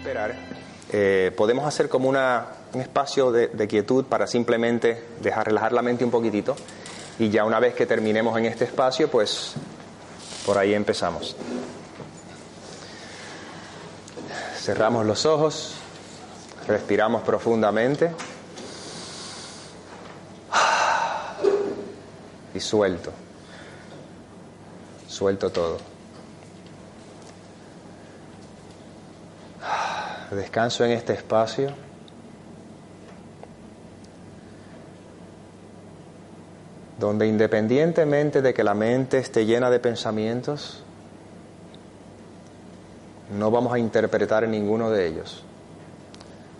esperar, eh, podemos hacer como una, un espacio de, de quietud para simplemente dejar relajar la mente un poquitito y ya una vez que terminemos en este espacio, pues por ahí empezamos. Cerramos los ojos, respiramos profundamente y suelto, suelto todo. Descanso en este espacio. donde independientemente de que la mente esté llena de pensamientos, no vamos a interpretar ninguno de ellos.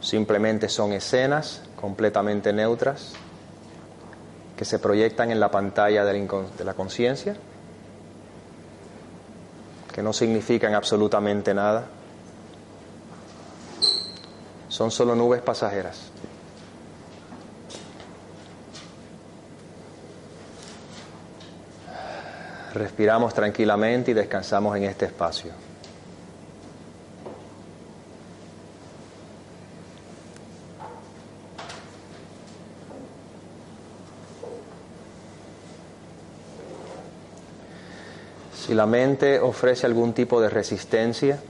Simplemente son escenas completamente neutras que se proyectan en la pantalla de la conciencia, que no significan absolutamente nada. Son solo nubes pasajeras. Respiramos tranquilamente y descansamos en este espacio. Si la mente ofrece algún tipo de resistencia,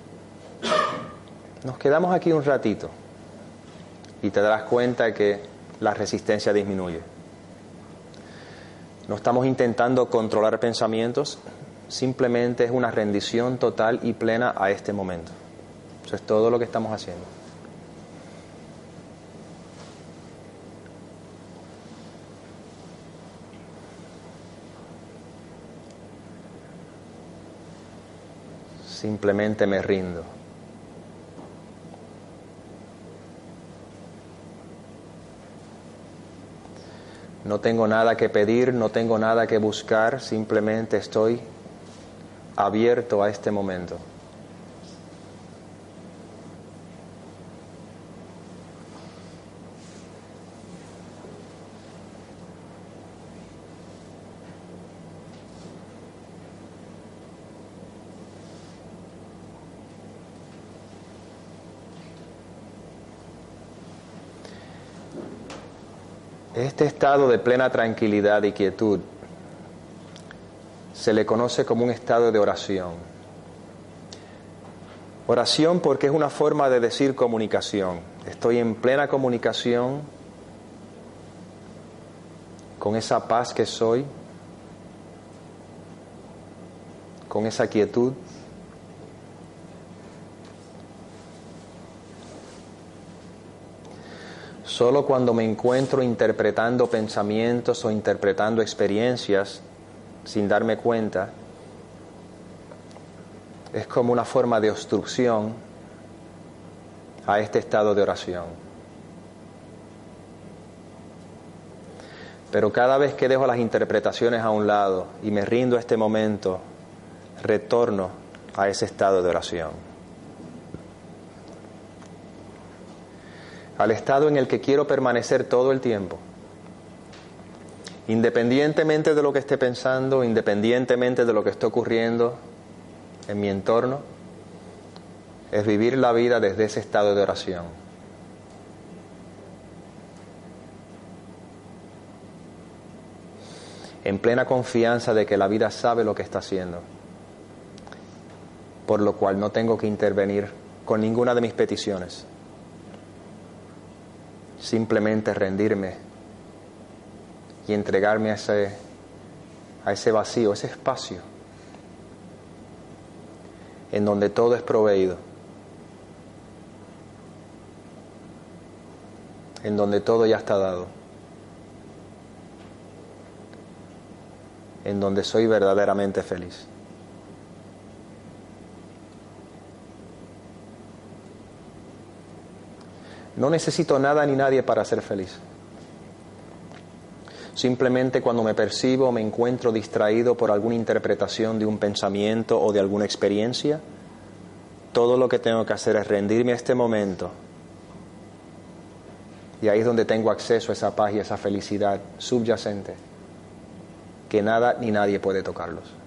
nos quedamos aquí un ratito y te darás cuenta que la resistencia disminuye. No estamos intentando controlar pensamientos, simplemente es una rendición total y plena a este momento. Eso es todo lo que estamos haciendo. Simplemente me rindo. No tengo nada que pedir, no tengo nada que buscar, simplemente estoy abierto a este momento. Este estado de plena tranquilidad y quietud se le conoce como un estado de oración. Oración porque es una forma de decir comunicación. Estoy en plena comunicación con esa paz que soy, con esa quietud. Solo cuando me encuentro interpretando pensamientos o interpretando experiencias sin darme cuenta, es como una forma de obstrucción a este estado de oración. Pero cada vez que dejo las interpretaciones a un lado y me rindo a este momento, retorno a ese estado de oración. Al estado en el que quiero permanecer todo el tiempo. Independientemente de lo que esté pensando, independientemente de lo que esté ocurriendo en mi entorno, es vivir la vida desde ese estado de oración. en plena confianza de que la vida sabe lo que está haciendo, por lo cual no tengo que intervenir con ninguna de mis peticiones, simplemente rendirme y entregarme a ese, a ese vacío, ese espacio en donde todo es proveído, en donde todo ya está dado, en donde soy verdaderamente feliz. No necesito nada ni nadie para ser feliz. Simplemente cuando me percibo me encuentro distraído por alguna interpretación de un pensamiento o de alguna experiencia, todo lo que tengo que hacer es rendirme a este momento. Y ahí es donde tengo acceso a esa paz y esa felicidad subyacente, que nada ni nadie puede tocarlos.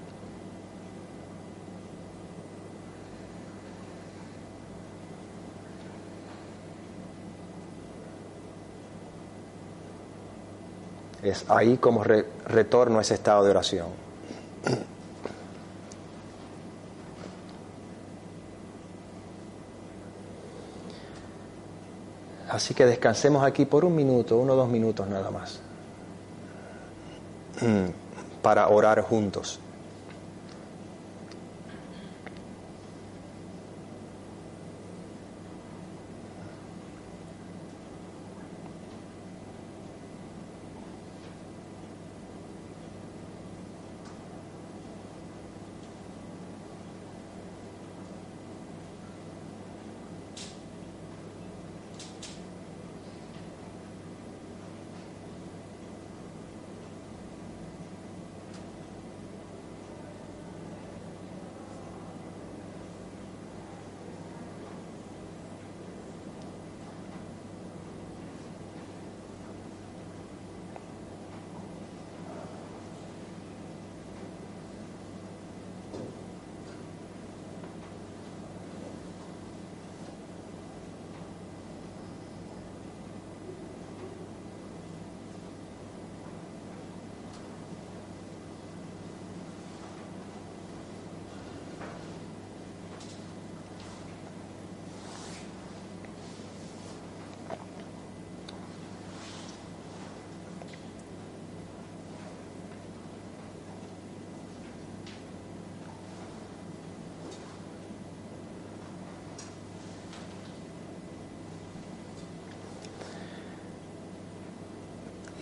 Es ahí como retorno a ese estado de oración. Así que descansemos aquí por un minuto, uno o dos minutos nada más, para orar juntos.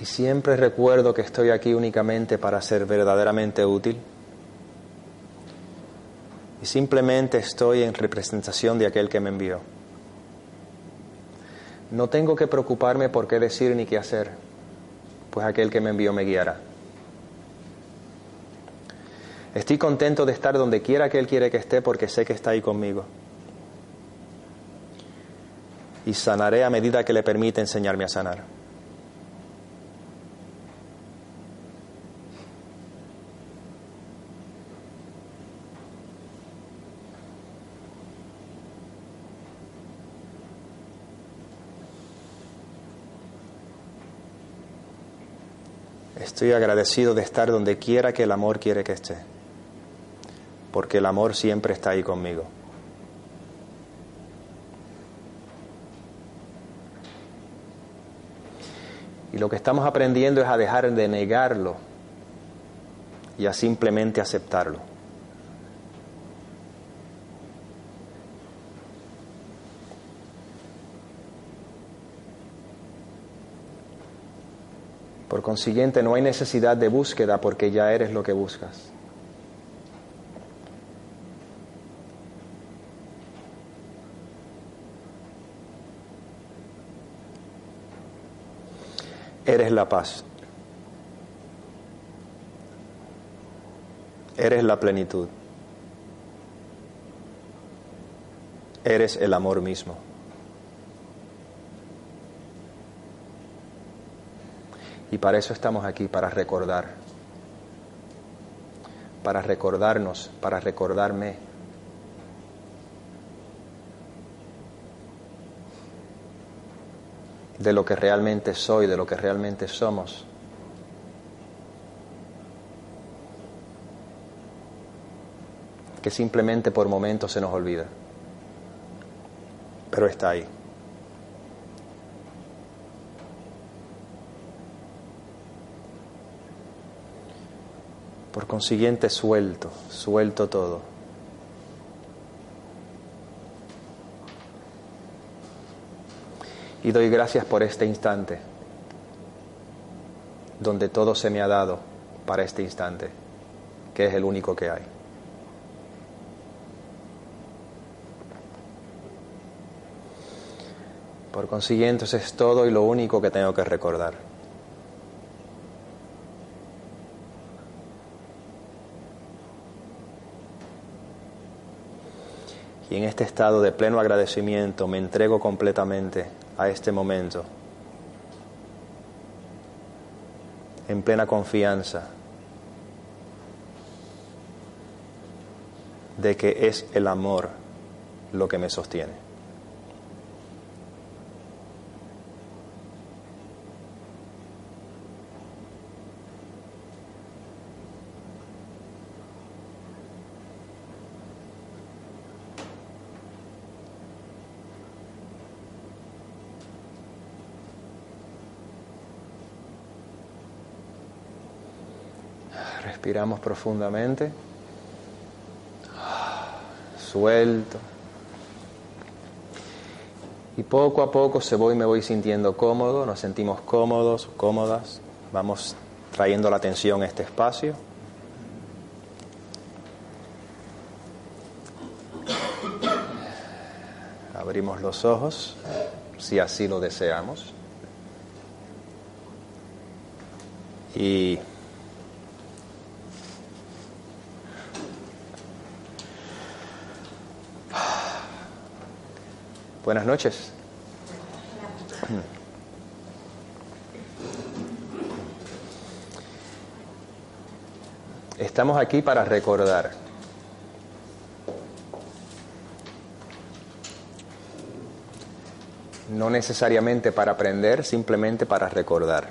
Y siempre recuerdo que estoy aquí únicamente para ser verdaderamente útil. Y simplemente estoy en representación de aquel que me envió. No tengo que preocuparme por qué decir ni qué hacer, pues aquel que me envió me guiará. Estoy contento de estar donde quiera que Él quiere que esté porque sé que está ahí conmigo. Y sanaré a medida que le permite enseñarme a sanar. Estoy agradecido de estar donde quiera que el amor quiere que esté, porque el amor siempre está ahí conmigo. Y lo que estamos aprendiendo es a dejar de negarlo y a simplemente aceptarlo. Por consiguiente, no hay necesidad de búsqueda porque ya eres lo que buscas. Eres la paz. Eres la plenitud. Eres el amor mismo. Y para eso estamos aquí, para recordar. Para recordarnos, para recordarme. de lo que realmente soy, de lo que realmente somos. que simplemente por momentos se nos olvida, pero está ahí. Por consiguiente, suelto, suelto todo. Y doy gracias por este instante, donde todo se me ha dado para este instante, que es el único que hay. Por consiguiente, eso es todo y lo único que tengo que recordar. Y en este estado de pleno agradecimiento me entrego completamente a este momento, en plena confianza de que es el amor lo que me sostiene. Respiramos profundamente. Suelto. Y poco a poco se voy, me voy sintiendo cómodo, nos sentimos cómodos, cómodas. Vamos trayendo la atención a este espacio. Abrimos los ojos, si así lo deseamos. Y Buenas noches. Estamos aquí para recordar. No necesariamente para aprender, simplemente para recordar.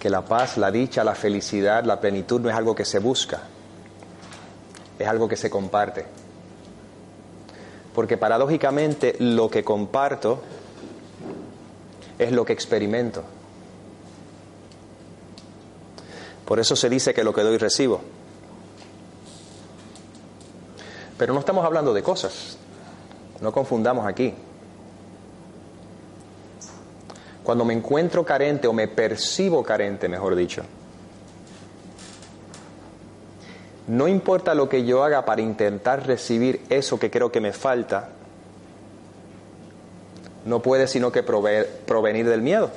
Que la paz, la dicha, la felicidad, la plenitud no es algo que se busca, es algo que se comparte porque paradójicamente lo que comparto es lo que experimento. Por eso se dice que lo que doy recibo. Pero no estamos hablando de cosas, no confundamos aquí. Cuando me encuentro carente o me percibo carente, mejor dicho, no importa lo que yo haga para intentar recibir eso que creo que me falta, no puede sino que provenir del miedo.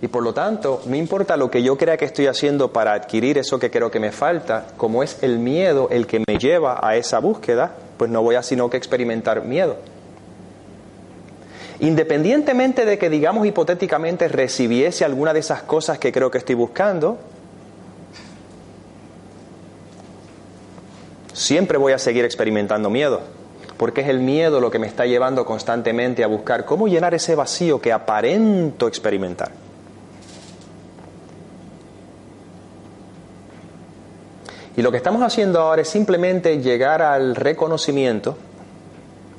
Y por lo tanto, no importa lo que yo crea que estoy haciendo para adquirir eso que creo que me falta, como es el miedo el que me lleva a esa búsqueda, pues no voy a sino que experimentar miedo. Independientemente de que, digamos hipotéticamente, recibiese alguna de esas cosas que creo que estoy buscando, siempre voy a seguir experimentando miedo, porque es el miedo lo que me está llevando constantemente a buscar cómo llenar ese vacío que aparento experimentar. Y lo que estamos haciendo ahora es simplemente llegar al reconocimiento,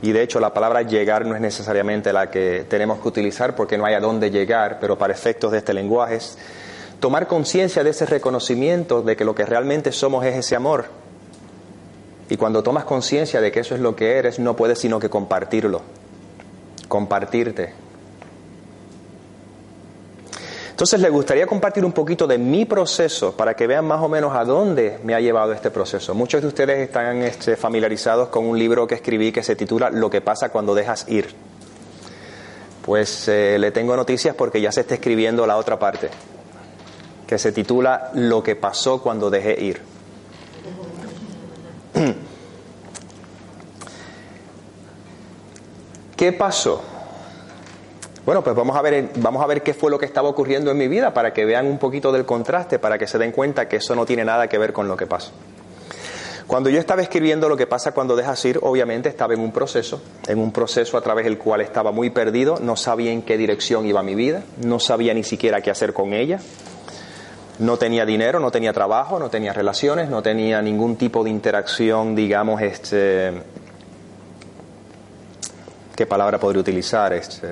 y de hecho la palabra llegar no es necesariamente la que tenemos que utilizar porque no hay a dónde llegar, pero para efectos de este lenguaje es tomar conciencia de ese reconocimiento de que lo que realmente somos es ese amor, y cuando tomas conciencia de que eso es lo que eres, no puedes sino que compartirlo, compartirte. Entonces le gustaría compartir un poquito de mi proceso para que vean más o menos a dónde me ha llevado este proceso. Muchos de ustedes están este, familiarizados con un libro que escribí que se titula Lo que pasa cuando dejas ir. Pues eh, le tengo noticias porque ya se está escribiendo la otra parte, que se titula Lo que pasó cuando dejé ir. ¿Qué pasó? Bueno, pues vamos a ver, vamos a ver qué fue lo que estaba ocurriendo en mi vida para que vean un poquito del contraste, para que se den cuenta que eso no tiene nada que ver con lo que pasa. Cuando yo estaba escribiendo lo que pasa cuando dejas ir, obviamente estaba en un proceso, en un proceso a través del cual estaba muy perdido, no sabía en qué dirección iba mi vida, no sabía ni siquiera qué hacer con ella. No tenía dinero, no tenía trabajo, no tenía relaciones, no tenía ningún tipo de interacción, digamos, este, ¿qué palabra podría utilizar? Este,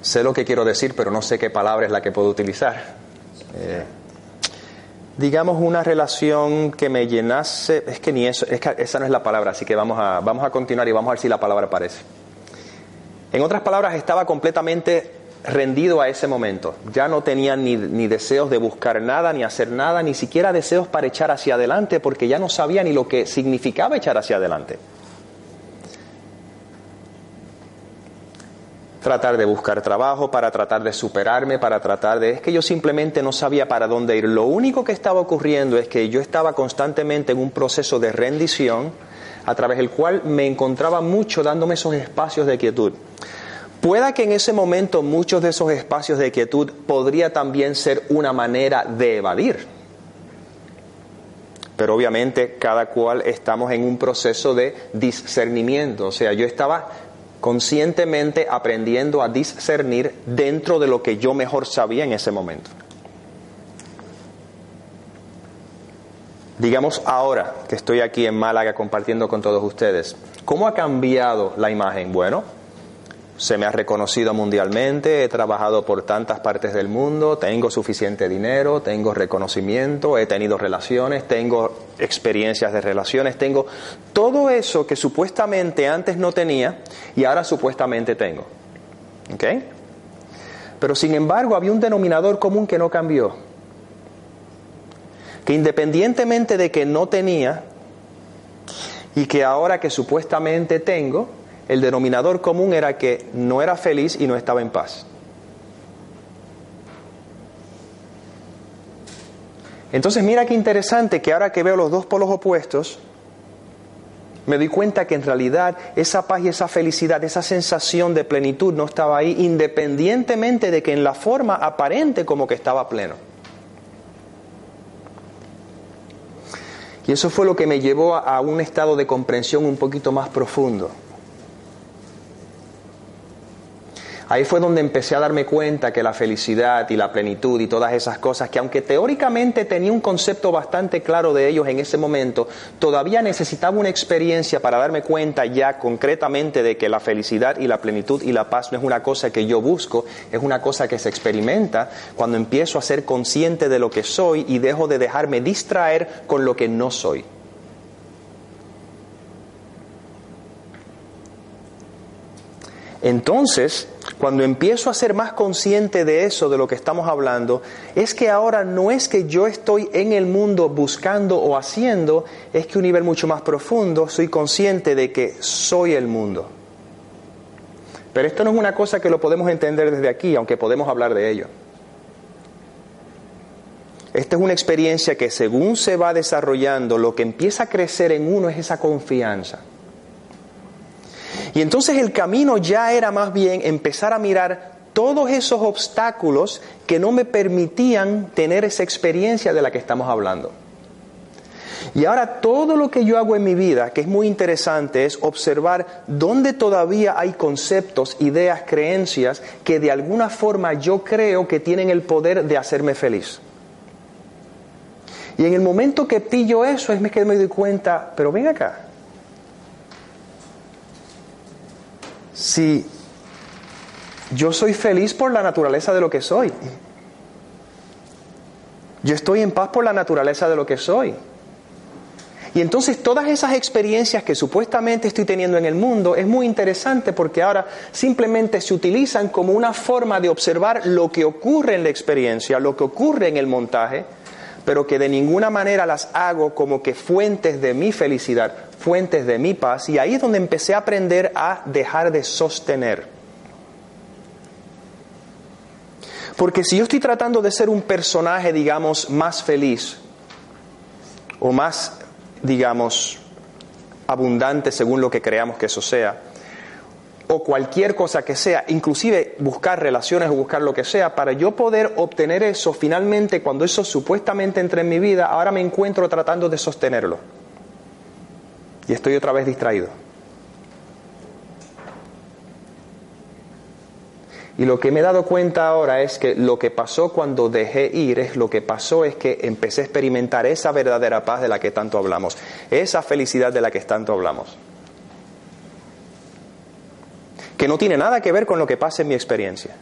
sé lo que quiero decir, pero no sé qué palabra es la que puedo utilizar. Eh, digamos una relación que me llenase, es que ni eso, es que esa no es la palabra, así que vamos a, vamos a continuar y vamos a ver si la palabra aparece. En otras palabras, estaba completamente rendido a ese momento. Ya no tenía ni, ni, deseos de buscar nada, ni hacer nada, ni siquiera deseos para echar hacia adelante, porque ya no sabía ni lo que significaba echar hacia adelante. Tratar de buscar trabajo, para tratar de superarme, para tratar de... Es que yo simplemente no sabía para dónde ir. Lo único que estaba ocurriendo es que yo estaba constantemente en un proceso de rendición a través del cual me encontraba mucho dándome esos espacios de quietud. Pueda que en ese momento muchos de esos espacios de quietud podría también ser una manera de evadir. Pero obviamente cada cual estamos en un proceso de discernimiento. O sea, yo estaba conscientemente aprendiendo a discernir dentro de lo que yo mejor sabía en ese momento. Digamos ahora que estoy aquí en Málaga compartiendo con todos ustedes, ¿cómo ha cambiado la imagen? Bueno, se me ha reconocido mundialmente, he trabajado por tantas partes del mundo, tengo suficiente dinero, tengo reconocimiento, he tenido relaciones, tengo experiencias de relaciones, tengo todo eso que supuestamente antes no tenía y ahora supuestamente tengo. ¿Ok? Pero sin embargo había un denominador común que no cambió que independientemente de que no tenía y que ahora que supuestamente tengo, el denominador común era que no era feliz y no estaba en paz. Entonces mira qué interesante que ahora que veo los dos polos opuestos, me doy cuenta que en realidad esa paz y esa felicidad, esa sensación de plenitud no estaba ahí, independientemente de que en la forma aparente como que estaba pleno. Y eso fue lo que me llevó a, un estado de comprensión un poquito más profundo. Ahí fue donde empecé a darme cuenta que la felicidad y la plenitud y todas esas cosas, que aunque teóricamente tenía un concepto bastante claro de ellos en ese momento, todavía necesitaba una experiencia para darme cuenta ya concretamente de que la felicidad y la plenitud y la paz no es una cosa que yo busco, es una cosa que se experimenta cuando empiezo a ser consciente de lo que soy y dejo de dejarme distraer con lo que no soy. Entonces, cuando empiezo a ser más consciente de eso, de lo que estamos hablando, es que ahora no es que yo estoy en el mundo buscando o haciendo, es que a un nivel mucho más profundo soy consciente de que soy el mundo. Pero esto no es una cosa que lo podemos entender desde aquí, aunque podemos hablar de ello. Esta es una experiencia que según se va desarrollando, lo que empieza a crecer en uno es esa confianza. Y entonces el camino ya era más bien empezar a mirar todos esos obstáculos que no me permitían tener esa experiencia de la que estamos hablando. Y ahora todo lo que yo hago en mi vida, que es muy interesante, es observar dónde todavía hay conceptos, ideas, creencias que de alguna forma yo creo que tienen el poder de hacerme feliz. Y en el momento que pillo eso es que me doy cuenta, pero ven acá, si yo soy feliz por la naturaleza de lo que soy. Yo estoy en paz por la naturaleza de lo que soy. Y entonces todas esas experiencias que supuestamente estoy teniendo en el mundo es muy interesante porque ahora simplemente se utilizan como una forma de observar lo que ocurre en la experiencia, lo que ocurre en el montaje, pero que de ninguna manera las hago como que fuentes de mi felicidad, fuentes de mi paz, y ahí es donde empecé a aprender a dejar de sostener. Porque si yo estoy tratando de ser un personaje, digamos, más feliz, o más, digamos, abundante según lo que creamos que eso sea, o cualquier cosa que sea, inclusive buscar relaciones o buscar lo que sea, para yo poder obtener eso, finalmente cuando eso supuestamente entre en mi vida, ahora me encuentro tratando de sostenerlo. Y estoy otra vez distraído. Y lo que me he dado cuenta ahora es que lo que pasó cuando dejé ir es lo que pasó es que empecé a experimentar esa verdadera paz de la que tanto hablamos, esa felicidad de la que tanto hablamos. Que no tiene nada que ver con lo que pasa en mi experiencia.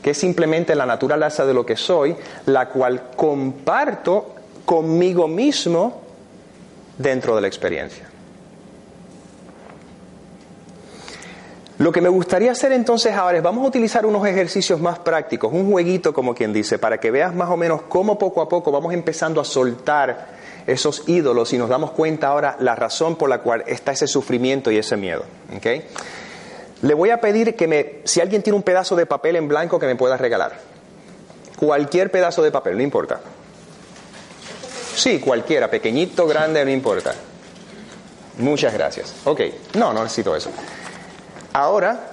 Que es simplemente la naturaleza de lo que soy, la cual comparto conmigo mismo dentro de la experiencia. Lo que me gustaría hacer entonces ahora es, vamos a utilizar unos ejercicios más prácticos, un jueguito como quien dice, para que veas más o menos cómo poco a poco vamos empezando a soltar esos ídolos y nos damos cuenta ahora la razón por la cual está ese sufrimiento y ese miedo. Le voy a pedir que me, si alguien tiene un pedazo de papel en blanco que me pueda regalar. Cualquier pedazo de papel, no importa. Sí, cualquiera, pequeñito, grande, no importa. Muchas gracias. Ok, no, no necesito eso. Ahora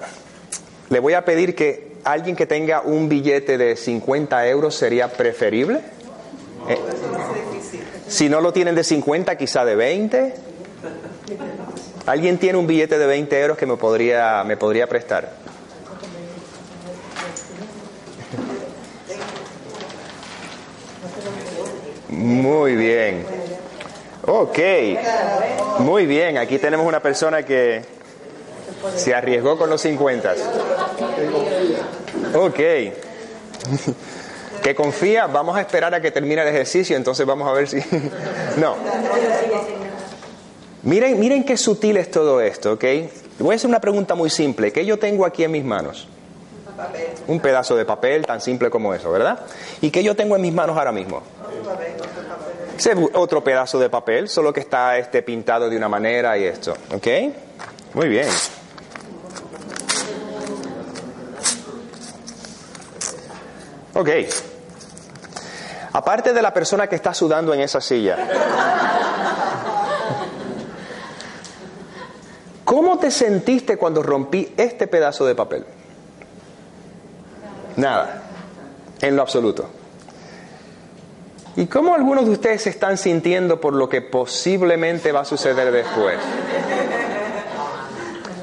le voy a pedir que alguien que tenga un billete de 50 euros sería preferible. Eh, si no lo tienen de 50, quizá de 20. ¿Alguien tiene un billete de 20 euros que me podría, me podría prestar? Muy bien. Ok. Muy bien. Aquí tenemos una persona que se arriesgó con los 50. Ok. Que confía, vamos a esperar a que termine el ejercicio, entonces vamos a ver si... No. Miren, miren qué sutil es todo esto, ¿ok? Voy a hacer una pregunta muy simple. ¿Qué yo tengo aquí en mis manos? Un pedazo de papel, tan simple como eso, ¿verdad? ¿Y qué yo tengo en mis manos ahora mismo? Otro pedazo de papel, solo que está este pintado de una manera y esto, ¿ok? Muy bien. Ok. Aparte de la persona que está sudando en esa silla. ¿Cómo te sentiste cuando rompí este pedazo de papel? Nada, en lo absoluto. ¿Y cómo algunos de ustedes se están sintiendo por lo que posiblemente va a suceder después?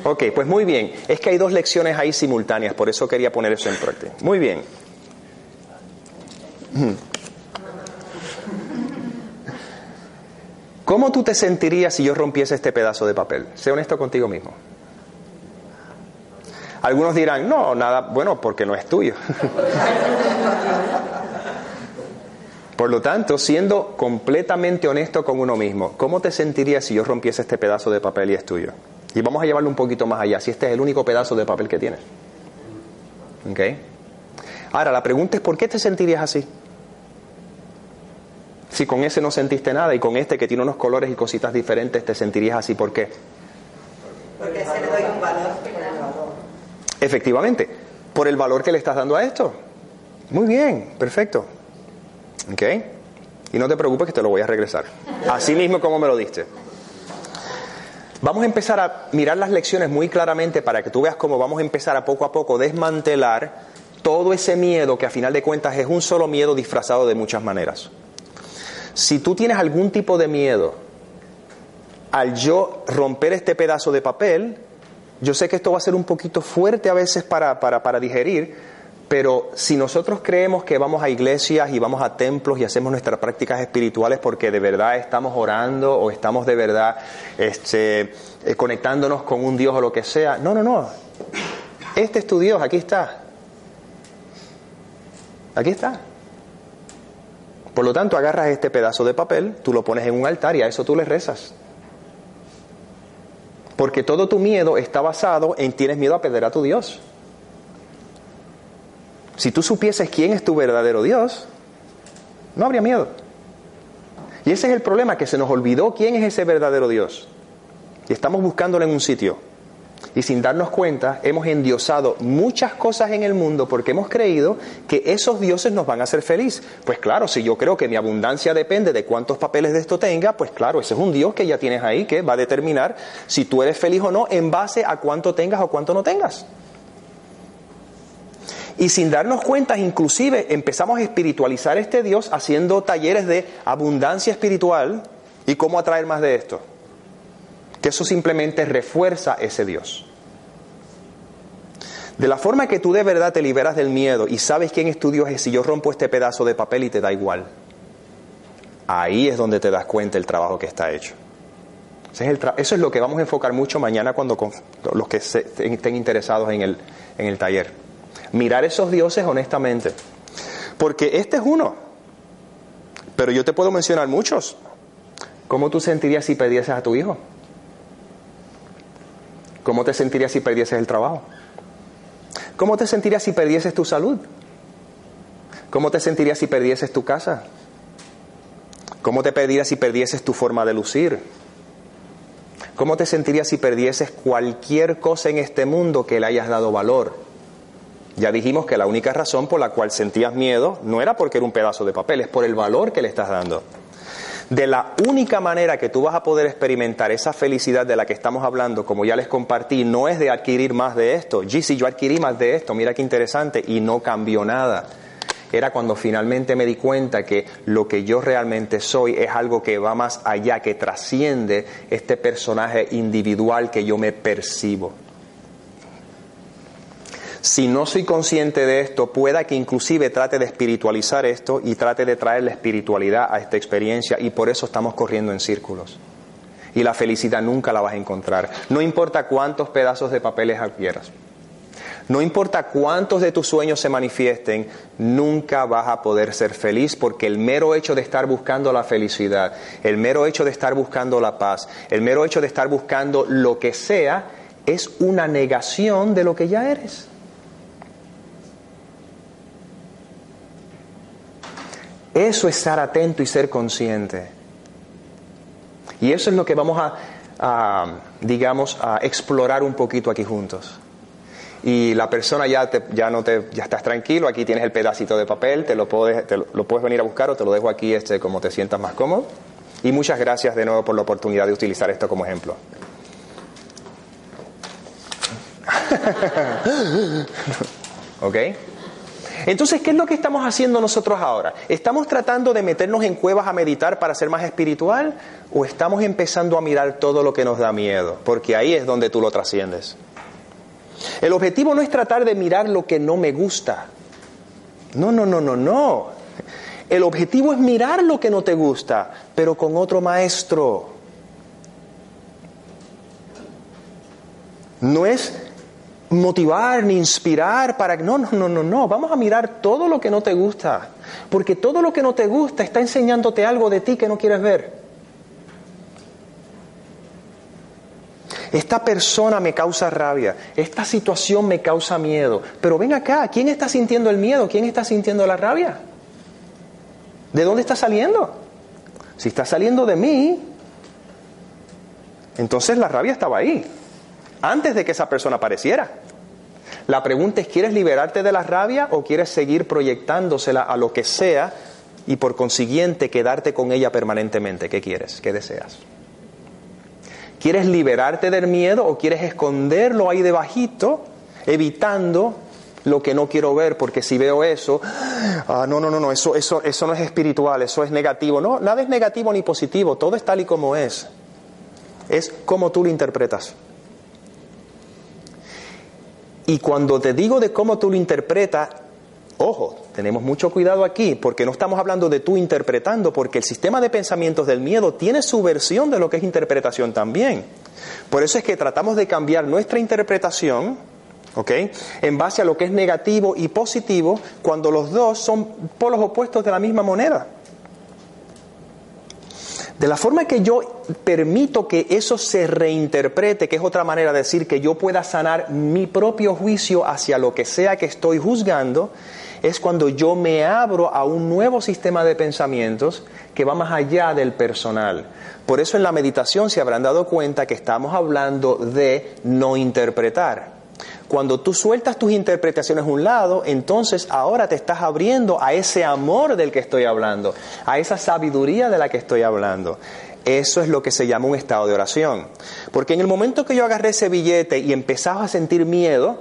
Ok, pues muy bien. Es que hay dos lecciones ahí simultáneas, por eso quería poner eso en práctica. Muy bien. ¿Cómo tú te sentirías si yo rompiese este pedazo de papel? Sé honesto contigo mismo. Algunos dirán, no, nada, bueno, porque no es tuyo. Por lo tanto, siendo completamente honesto con uno mismo, ¿cómo te sentirías si yo rompiese este pedazo de papel y es tuyo? Y vamos a llevarlo un poquito más allá, si este es el único pedazo de papel que tienes. ¿Ok? Ahora, la pregunta es, ¿por qué te sentirías así? Si con ese no sentiste nada y con este que tiene unos colores y cositas diferentes te sentirías así, ¿por qué? Porque se le doy un valor. Efectivamente, por el valor que le estás dando a esto. Muy bien, perfecto. ¿Ok? Y no te preocupes que te lo voy a regresar. Así mismo como me lo diste. Vamos a empezar a mirar las lecciones muy claramente para que tú veas cómo vamos a empezar a poco a poco desmantelar todo ese miedo que a final de cuentas es un solo miedo disfrazado de muchas maneras. Si tú tienes algún tipo de miedo al yo romper este pedazo de papel, yo sé que esto va a ser un poquito fuerte a veces para, para, digerir, pero si nosotros creemos que vamos a iglesias y vamos a templos y hacemos nuestras prácticas espirituales porque de verdad estamos orando o estamos de verdad este, eh, conectándonos con un Dios o lo que sea, no, no, no. Este es tu Dios, aquí está. Aquí está. Por lo tanto, agarras este pedazo de papel, tú lo pones en un altar y a eso tú le rezas. Porque todo tu miedo está basado en tienes miedo a perder a tu Dios. Si tú supieses quién es tu verdadero Dios, no habría miedo. Y ese es el problema, que se nos olvidó quién es ese verdadero Dios. Y estamos buscándolo en un sitio. Y sin darnos cuenta, hemos endiosado muchas cosas en el mundo porque hemos creído que esos dioses nos van a hacer feliz. Pues claro, si yo creo que mi abundancia depende de cuántos papeles de esto tenga, pues claro, ese es un dios que ya tienes ahí que va a determinar si tú eres feliz o no en base a cuánto tengas o cuánto no tengas. Y sin darnos cuenta, inclusive empezamos a espiritualizar este Dios haciendo talleres de abundancia espiritual y cómo atraer más de esto que eso simplemente refuerza ese Dios. De la forma que tú de verdad te liberas del miedo y sabes quién es tu Dios es si yo rompo este pedazo de papel y te da igual. Ahí es donde te das cuenta el trabajo que está hecho. Eso es lo que vamos a enfocar mucho mañana cuando los que estén interesados en el, en el taller. Mirar esos dioses honestamente. Porque este es uno. Pero yo te puedo mencionar muchos. ¿Cómo tú sentirías si perdieses a tu hijo? ¿Cómo te sentirías si perdieses el trabajo? ¿Cómo te sentirías si perdieses tu salud? ¿Cómo te sentirías si perdieses tu casa? ¿Cómo te perdieras si perdieses tu forma de lucir? ¿Cómo te sentirías si perdieses cualquier cosa en este mundo que le hayas dado valor? Ya dijimos que la única razón por la cual sentías miedo no era porque era un pedazo de papel, es por el valor que le estás dando. De la única manera que tú vas a poder experimentar esa felicidad de la que estamos hablando, como ya les compartí, no es de adquirir más de esto. si yo adquirí más de esto, mira qué interesante, y no cambió nada era cuando finalmente me di cuenta que lo que yo realmente soy es algo que va más allá, que trasciende este personaje individual que yo me percibo. Si no soy consciente de esto, pueda que inclusive trate de espiritualizar esto y trate de traer la espiritualidad a esta experiencia y por eso estamos corriendo en círculos. Y la felicidad nunca la vas a encontrar. No importa cuántos pedazos de papeles adquieras. No importa cuántos de tus sueños se manifiesten, nunca vas a poder ser feliz porque el mero hecho de estar buscando la felicidad, el mero hecho de estar buscando la paz, el mero hecho de estar buscando lo que sea, es una negación de lo que ya eres. Eso es estar atento y ser consciente. Y eso es lo que vamos a, digamos, a explorar un poquito aquí juntos y la persona ya, te, ya no te, ya estás tranquilo, aquí tienes el pedacito de papel, te lo, puedes, te lo, puedes venir a buscar o te lo dejo aquí este, como te sientas más cómodo. Y muchas gracias de nuevo por la oportunidad de utilizar esto como ejemplo. ¿Ok? Entonces, ¿qué es lo que estamos haciendo nosotros ahora? ¿Estamos tratando de meternos en cuevas a meditar para ser más espiritual? ¿O estamos empezando a mirar todo lo que nos da miedo? Porque ahí es donde tú lo trasciendes. El objetivo no es tratar de mirar lo que no me gusta. No, no, no, no, no. El objetivo es mirar lo que no te gusta, pero con otro maestro. No es motivar ni inspirar para... No, no, no, no, no. Vamos a mirar todo lo que no te gusta. Porque todo lo que no te gusta está enseñándote algo de ti que no quieres ver. esta persona me causa rabia, esta situación me causa miedo. Pero ven acá, ¿quién está sintiendo el miedo? ¿Quién está sintiendo la rabia? ¿De dónde está saliendo? Si está saliendo de mí, entonces la rabia estaba ahí, antes de que esa persona apareciera. La pregunta es, ¿quieres liberarte de la rabia o quieres seguir proyectándosela a lo que sea y por consiguiente quedarte con ella permanentemente? ¿Qué quieres? ¿Qué deseas? ¿Quieres liberarte del miedo o quieres esconderlo ahí debajito, evitando lo que no quiero ver? Porque si veo eso, ah, no, no, no, no, eso, eso, eso no es espiritual, eso es negativo. No, nada es negativo ni positivo, todo es tal y como es. Es como tú lo interpretas. Y cuando te digo de cómo tú lo interpretas, Ojo, tenemos mucho cuidado aquí porque no estamos hablando de tú interpretando, porque el sistema de pensamientos del miedo tiene su versión de lo que es interpretación también. Por eso es que tratamos de cambiar nuestra interpretación, ¿ok? En base a lo que es negativo y positivo, cuando los dos son polos opuestos de la misma moneda. De la forma que yo permito que eso se reinterprete, que es otra manera de decir que yo pueda sanar mi propio juicio hacia lo que sea que estoy juzgando, es cuando yo me abro a un nuevo sistema de pensamientos que va más allá del personal. Por eso en la meditación se habrán dado cuenta que estamos hablando de no interpretar. Cuando tú sueltas tus interpretaciones a un lado, entonces ahora te estás abriendo a ese amor del que estoy hablando, a esa sabiduría de la que estoy hablando. Eso es lo que se llama un estado de oración. Porque en el momento que yo agarré ese billete y empezaba a sentir miedo,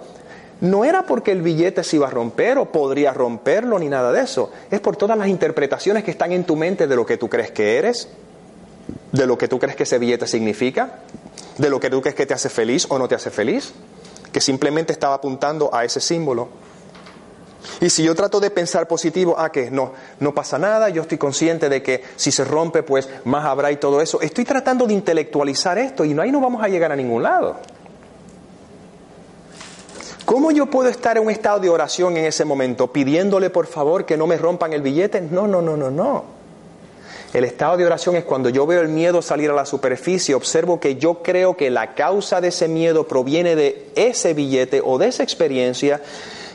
no era porque el billete se iba a romper o podría romperlo ni nada de eso. Es por todas las interpretaciones que están en tu mente de lo que tú crees que eres, de lo que tú crees que ese billete significa, de lo que tú crees que te hace feliz o no te hace feliz. Que simplemente estaba apuntando a ese símbolo. Y si yo trato de pensar positivo, ah, que no, no pasa nada, yo estoy consciente de que si se rompe, pues más habrá y todo eso. Estoy tratando de intelectualizar esto y no, ahí no vamos a llegar a ningún lado. ¿Cómo yo puedo estar en un estado de oración en ese momento pidiéndole por favor que no me rompan el billete? No, no, no, no, no. El estado de oración es cuando yo veo el miedo salir a la superficie, observo que yo creo que la causa de ese miedo proviene de ese billete o de esa experiencia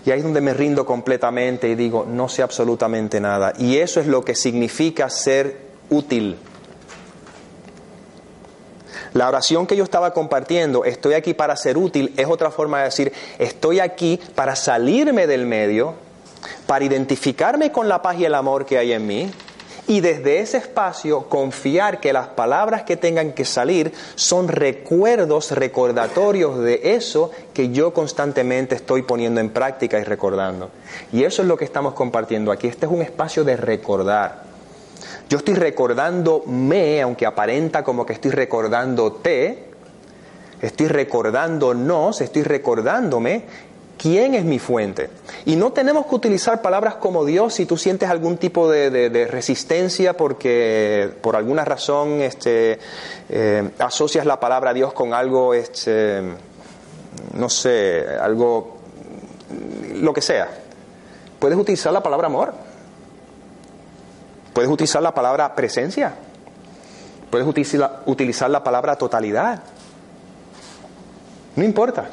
y ahí es donde me rindo completamente y digo, no sé absolutamente nada. Y eso es lo que significa ser útil. La oración que yo estaba compartiendo, estoy aquí para ser útil, es otra forma de decir, estoy aquí para salirme del medio, para identificarme con la paz y el amor que hay en mí, y desde ese espacio confiar que las palabras que tengan que salir son recuerdos, recordatorios de eso que yo constantemente estoy poniendo en práctica y recordando. Y eso es lo que estamos compartiendo aquí. Este es un espacio de recordar. Yo estoy recordándome, aunque aparenta como que estoy recordándote, estoy recordándonos, estoy recordándome quién es mi fuente. Y no tenemos que utilizar palabras como Dios si tú sientes algún tipo de, resistencia porque por alguna razón este, eh, asocias la palabra Dios con algo, este, no sé, algo, lo que sea. Puedes utilizar la palabra amor. Puedes utilizar la palabra presencia. Puedes utilizar, utilizar la palabra totalidad. No importa.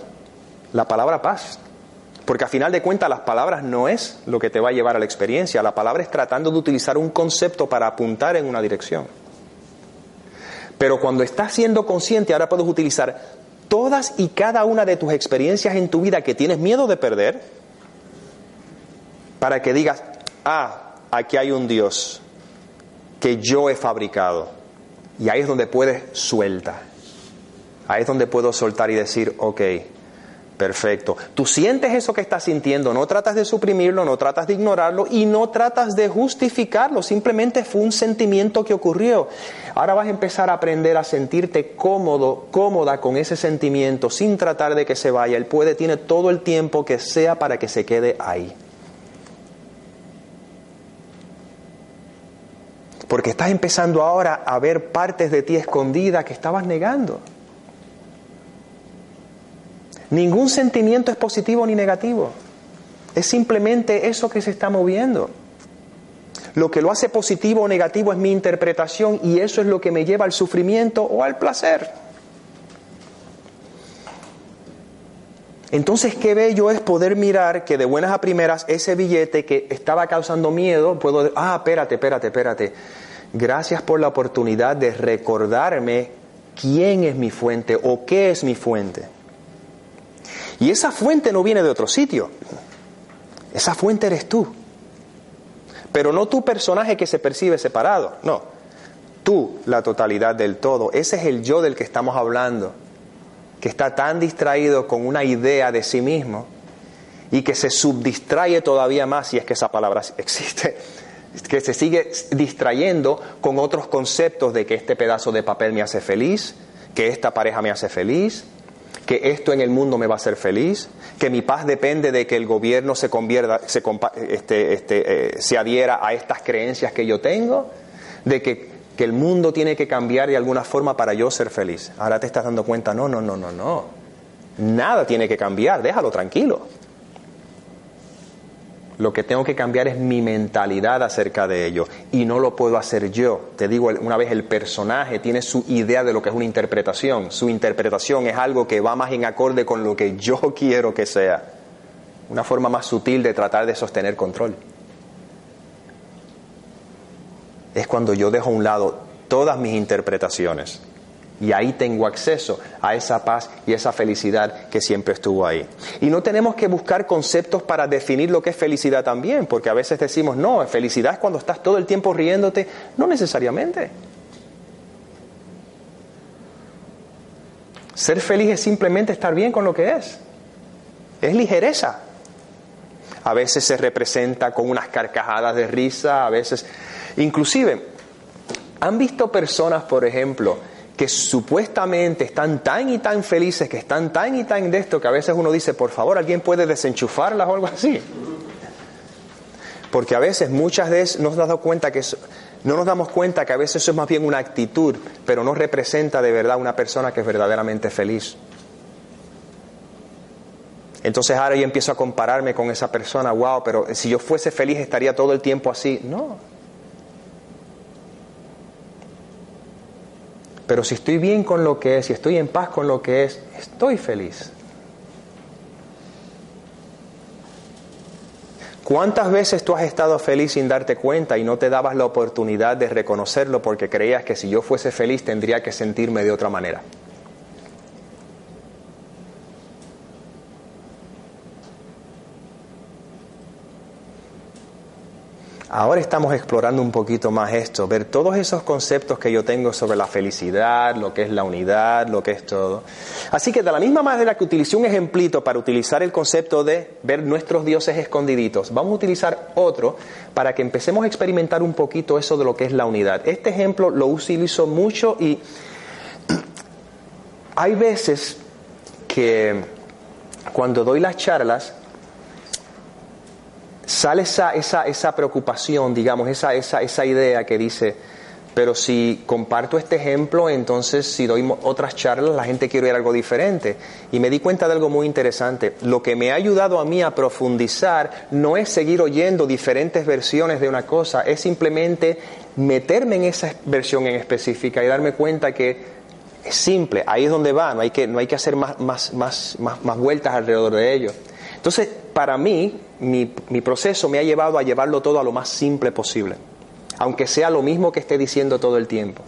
La palabra paz. Porque a final de cuentas las palabras no es lo que te va a llevar a la experiencia. La palabra es tratando de utilizar un concepto para apuntar en una dirección. Pero cuando estás siendo consciente, ahora puedes utilizar todas y cada una de tus experiencias en tu vida que tienes miedo de perder para que digas, ah, aquí hay un Dios que yo he fabricado. Y ahí es donde puedes suelta. Ahí es donde puedo soltar y decir, ok, perfecto. Tú sientes eso que estás sintiendo, no tratas de suprimirlo, no tratas de ignorarlo y no tratas de justificarlo, simplemente fue un sentimiento que ocurrió. Ahora vas a empezar a aprender a sentirte cómodo, cómoda con ese sentimiento sin tratar de que se vaya. Él puede, tiene todo el tiempo que sea para que se quede ahí. Porque estás empezando ahora a ver partes de ti escondidas que estabas negando. Ningún sentimiento es positivo ni negativo. Es simplemente eso que se está moviendo. Lo que lo hace positivo o negativo es mi interpretación y eso es lo que me lleva al sufrimiento o al placer. Entonces, qué bello es poder mirar que de buenas a primeras ese billete que estaba causando miedo, puedo, ah, espérate, espérate, espérate. Gracias por la oportunidad de recordarme quién es mi fuente o qué es mi fuente. Y esa fuente no viene de otro sitio. Esa fuente eres tú. Pero no tu personaje que se percibe separado, no. Tú, la totalidad del todo. Ese es el yo del que estamos hablando que está tan distraído con una idea de sí mismo y que se subdistrae todavía más, si es que esa palabra existe, que se sigue distrayendo con otros conceptos de que este pedazo de papel me hace feliz, que esta pareja me hace feliz, que esto en el mundo me va a hacer feliz, que mi paz depende de que el gobierno se convierta, se, este, este, eh, se adhiera a estas creencias que yo tengo, de que que el mundo tiene que cambiar de alguna forma para yo ser feliz. Ahora te estás dando cuenta, no, no, no, no, no. Nada tiene que cambiar, déjalo tranquilo. Lo que tengo que cambiar es mi mentalidad acerca de ello y no lo puedo hacer yo. Te digo, una vez el personaje tiene su idea de lo que es una interpretación. Su interpretación es algo que va más en acorde con lo que yo quiero que sea. Una forma más sutil de tratar de sostener control es cuando yo dejo a un lado todas mis interpretaciones. Y ahí tengo acceso a esa paz y esa felicidad que siempre estuvo ahí. Y no tenemos que buscar conceptos para definir lo que es felicidad también, porque a veces decimos, no, felicidad es cuando estás todo el tiempo riéndote. No necesariamente. Ser feliz es simplemente estar bien con lo que es. Es ligereza. A veces se representa con unas carcajadas de risa, a veces Inclusive, ¿han visto personas, por ejemplo, que supuestamente están tan y tan felices, que están tan y tan de esto, que a veces uno dice, por favor, alguien puede desenchufarlas o algo así. Porque a veces, muchas veces, nos dado cuenta que no nos damos cuenta que a veces eso es más bien una actitud, pero no representa de verdad una persona que es verdaderamente feliz. Entonces ahora yo empiezo a compararme con esa persona, wow, pero si yo fuese feliz estaría todo el tiempo así. No. Pero si estoy bien con lo que es, si estoy en paz con lo que es, estoy feliz. ¿Cuántas veces tú has estado feliz sin darte cuenta y no te dabas la oportunidad de reconocerlo porque creías que si yo fuese feliz tendría que sentirme de otra manera? Ahora estamos explorando un poquito más esto, ver todos esos conceptos que yo tengo sobre la felicidad, lo que es la unidad, lo que es todo. Así que de la misma manera que utilicé un ejemplito para utilizar el concepto de ver nuestros dioses escondiditos, vamos a utilizar otro para que empecemos a experimentar un poquito eso de lo que es la unidad. Este ejemplo lo utilizo mucho y hay veces que cuando doy las charlas, sale esa, esa, esa preocupación, digamos, esa, esa, esa idea que dice, pero si comparto este ejemplo, entonces si doy otras charlas, la gente quiere ver algo diferente. Y me di cuenta de algo muy interesante. Lo que me ha ayudado a mí a profundizar no es seguir oyendo diferentes versiones de una cosa, es simplemente meterme en esa versión en específica y darme cuenta que es simple, ahí es donde va, no hay que, no hay que hacer más, más, más, más, más vueltas alrededor de ello. Entonces, para mí, mi, proceso me ha llevado a llevarlo todo a lo más simple posible, aunque sea lo mismo que esté diciendo todo el tiempo.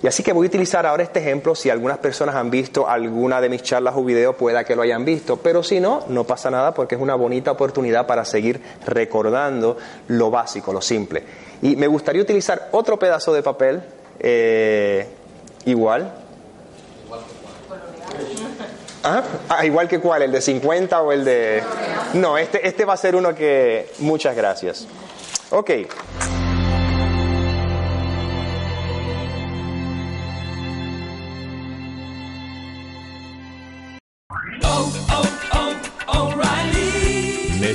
Y así que voy a utilizar ahora este ejemplo, si algunas personas han visto alguna de mis charlas o videos, pueda que lo hayan visto, pero si no, no pasa nada porque es una bonita oportunidad para seguir recordando lo básico, lo simple. Y me gustaría utilizar otro pedazo de papel, eh, igual, ¿Ah? ¿Ah? igual que cuál, el de 50 o el de... No, este, este va a ser uno que... Muchas gracias. Ok.